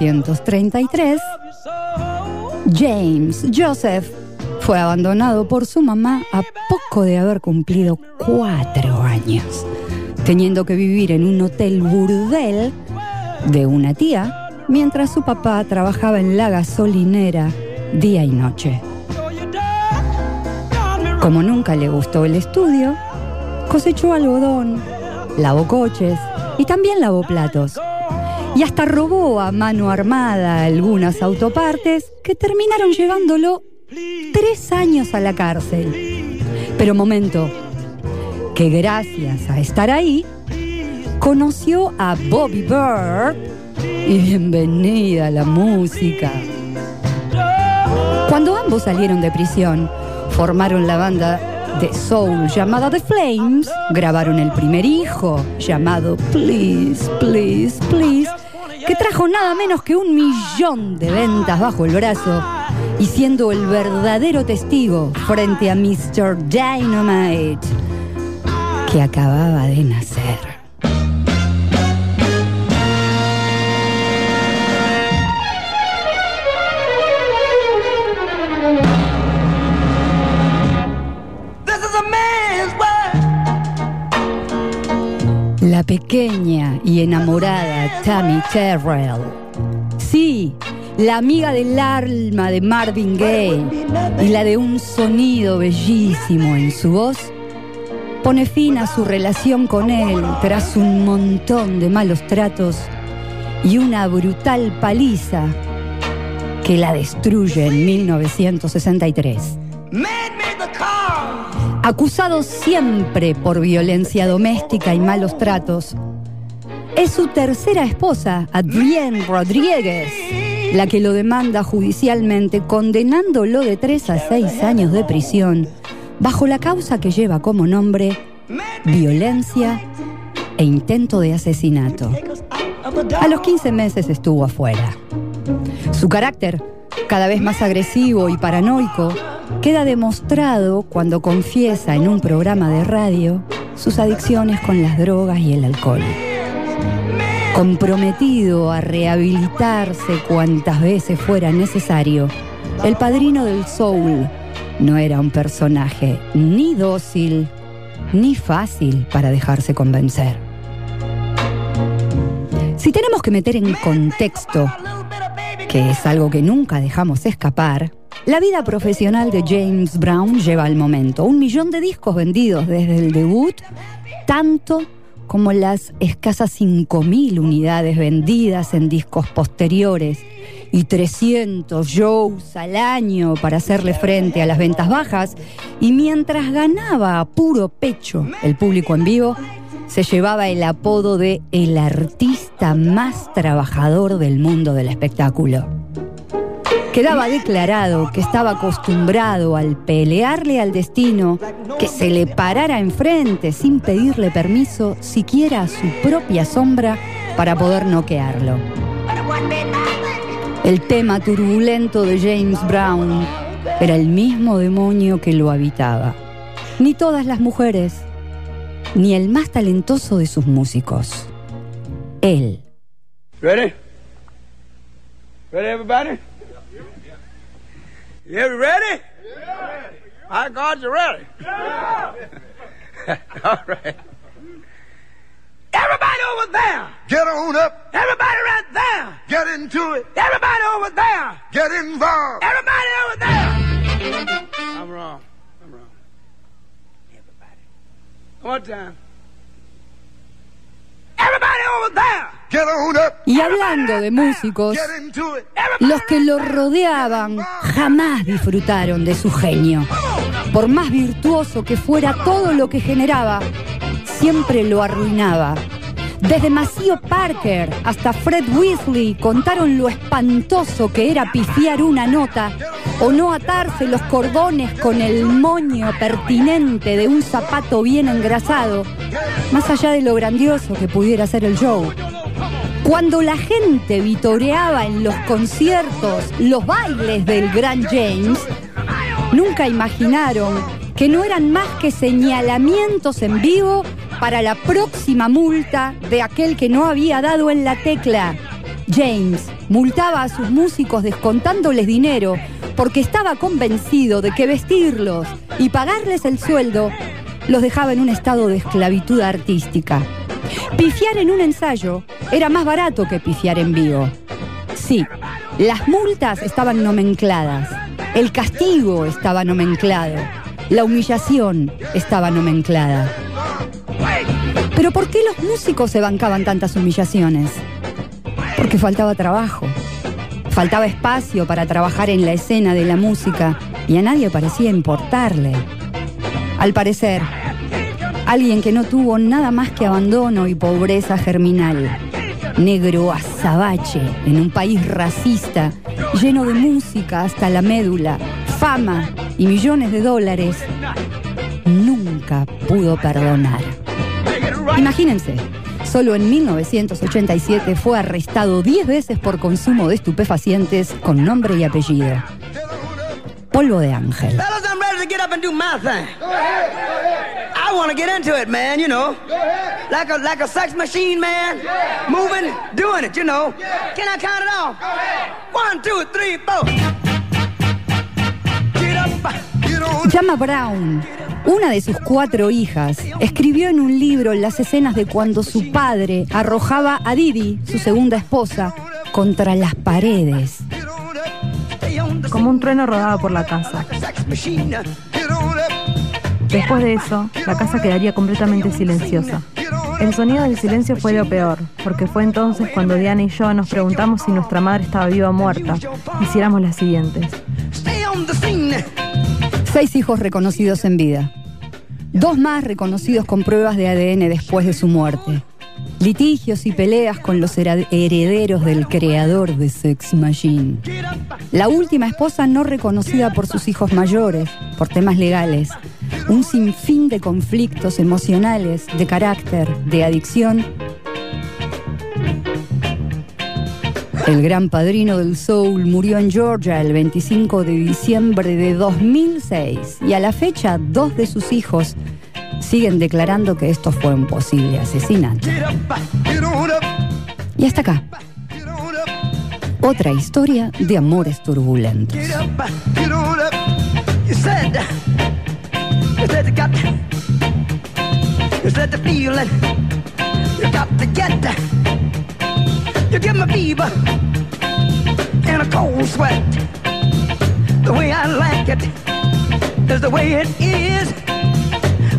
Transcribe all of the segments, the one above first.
1933, James Joseph fue abandonado por su mamá a poco de haber cumplido cuatro años, teniendo que vivir en un hotel burdel de una tía mientras su papá trabajaba en la gasolinera día y noche. Como nunca le gustó el estudio, cosechó algodón, lavó coches y también lavó platos. Y hasta robó a mano armada algunas autopartes que terminaron llevándolo tres años a la cárcel. Pero momento, que gracias a estar ahí, conoció a Bobby Bird y bienvenida a la música. Cuando ambos salieron de prisión, formaron la banda de soul llamada The Flames, grabaron el primer hijo llamado Please, Please, Please, que trajo nada menos que un millón de ventas bajo el brazo y siendo el verdadero testigo frente a Mr. Dynamite, que acababa de nacer. La pequeña y enamorada Tammy Terrell. Sí, la amiga del alma de Marvin Gaye y la de un sonido bellísimo en su voz, pone fin a su relación con él tras un montón de malos tratos y una brutal paliza que la destruye en 1963. Acusado siempre por violencia doméstica y malos tratos, es su tercera esposa, Adrienne Rodríguez, la que lo demanda judicialmente, condenándolo de 3 a 6 años de prisión, bajo la causa que lleva como nombre violencia e intento de asesinato. A los 15 meses estuvo afuera. Su carácter, cada vez más agresivo y paranoico, queda demostrado cuando confiesa en un programa de radio sus adicciones con las drogas y el alcohol. Comprometido a rehabilitarse cuantas veces fuera necesario, el padrino del soul no era un personaje ni dócil ni fácil para dejarse convencer. Si tenemos que meter en contexto que es algo que nunca dejamos escapar, la vida profesional de James Brown lleva al momento un millón de discos vendidos desde el debut, tanto como las escasas 5.000 unidades vendidas en discos posteriores y 300 shows al año para hacerle frente a las ventas bajas, y mientras ganaba a puro pecho el público en vivo, se llevaba el apodo de el artista más trabajador del mundo del espectáculo. Quedaba declarado que estaba acostumbrado al pelearle al destino que se le parara enfrente sin pedirle permiso siquiera a su propia sombra para poder noquearlo. El tema turbulento de James Brown era el mismo demonio que lo habitaba. Ni todas las mujeres, ni el más talentoso de sus músicos. Él. Ready? Ready, everybody? You ready? Yeah. My God, you ready? Yeah. All right. Everybody over there! Get on up, Everybody right there! get into it, Everybody over there! get involved. Everybody over there! I'm wrong. I'm wrong. Everybody. One time. Y hablando de músicos, los que lo rodeaban jamás disfrutaron de su genio. Por más virtuoso que fuera todo lo que generaba, siempre lo arruinaba. Desde Maceo Parker hasta Fred Weasley contaron lo espantoso que era pifiar una nota o no atarse los cordones con el moño pertinente de un zapato bien engrasado, más allá de lo grandioso que pudiera ser el show. Cuando la gente vitoreaba en los conciertos los bailes del gran James, nunca imaginaron que no eran más que señalamientos en vivo para la próxima multa de aquel que no había dado en la tecla. James multaba a sus músicos descontándoles dinero porque estaba convencido de que vestirlos y pagarles el sueldo los dejaba en un estado de esclavitud artística. Pifiar en un ensayo era más barato que pifiar en vivo. Sí, las multas estaban nomencladas, el castigo estaba nomenclado, la humillación estaba nomenclada. Pero ¿por qué los músicos se bancaban tantas humillaciones? Porque faltaba trabajo, faltaba espacio para trabajar en la escena de la música y a nadie parecía importarle. Al parecer, alguien que no tuvo nada más que abandono y pobreza germinal, negro azabache en un país racista, lleno de música hasta la médula, fama y millones de dólares, nunca pudo perdonar. Imagínense, solo en 1987 fue arrestado 10 veces por consumo de estupefacientes con nombre y apellido. Polvo de ángel. Fellas, I'm ready to get up and do my thing. I want to get into it, man, you know. Like a like a sex machine, man. Moving, doing it, you know. Can I count it off? One, two, three, four. Get up. Get on Llama Brown, una de sus cuatro hijas, escribió en un libro las escenas de cuando su padre arrojaba a Didi, su segunda esposa, contra las paredes. Como un trueno rodaba por la casa. Después de eso, la casa quedaría completamente silenciosa. El sonido del silencio fue lo peor, porque fue entonces cuando Diana y yo nos preguntamos si nuestra madre estaba viva o muerta. Hiciéramos las siguientes. Stay on the scene. Seis hijos reconocidos en vida. Dos más reconocidos con pruebas de ADN después de su muerte. Litigios y peleas con los herederos del creador de Sex Machine. La última esposa no reconocida por sus hijos mayores, por temas legales. Un sinfín de conflictos emocionales, de carácter, de adicción. El gran padrino del soul murió en Georgia el 25 de diciembre de 2006 y a la fecha dos de sus hijos siguen declarando que esto fue un posible asesinato. Y hasta acá, otra historia de amores turbulentos. Up. You got, you said the feeling, you got to get, you give me fever and a cold sweat. The way I like it is the way it is.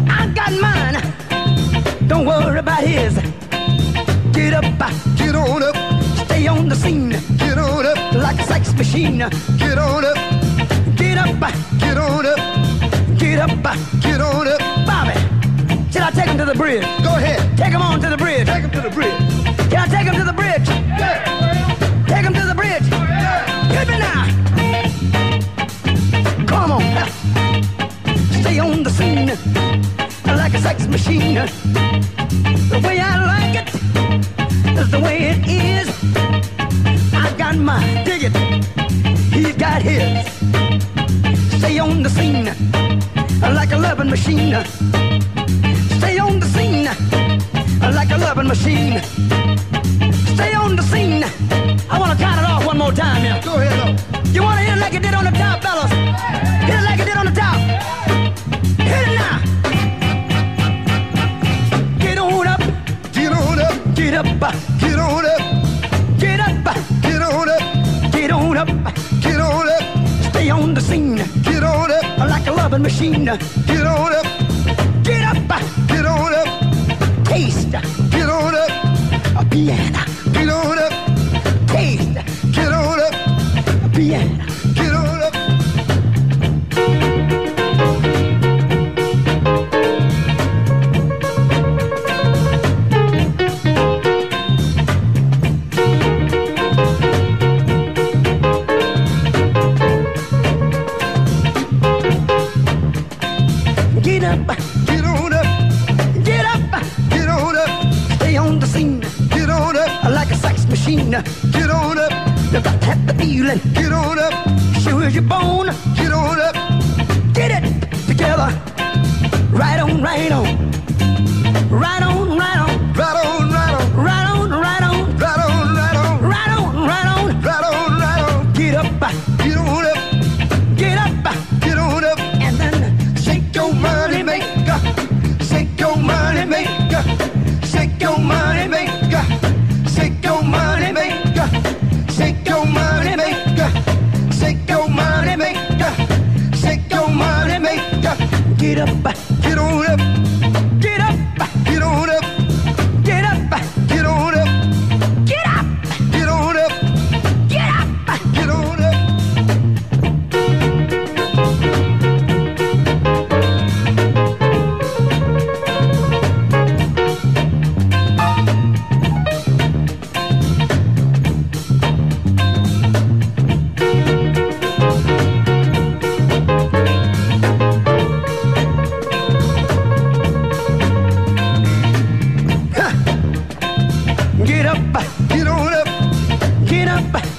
I got mine, don't worry about his. Get up, Get on up. stay on the scene Get on up. like a sex machine. Get on up. Get up, Get on up. Get up. Get on up. Bobby, should I take him to the bridge? Go ahead. Take him on to the bridge. Take him to the bridge. Can I take him to the bridge? Yeah. Take him to the bridge. Hit me now. Come on. Stay on the scene like a sex machine. The way I like it is the way it is. I got. Dig it. He's got his. Stay on the scene like a loving machine. Stay on the scene like a loving machine. Stay on the scene. I want to count it off one more time here. Go ahead up. You want like machine. Get on up. Get up, Get on up. taste Get on up. a piano Get on up, taste, get on up, A piano. right on. Right on, right on. Right on, right on. Right on, right on. Right on, right on. Get up, uh. get on up. Get up, uh. get on up. And then. Shake your money maker. Shake your money maker. Shake your money maker. Shake your money maker. Shake your money maker. Shake your money maker. Get up. Uh. up, get on up, get up.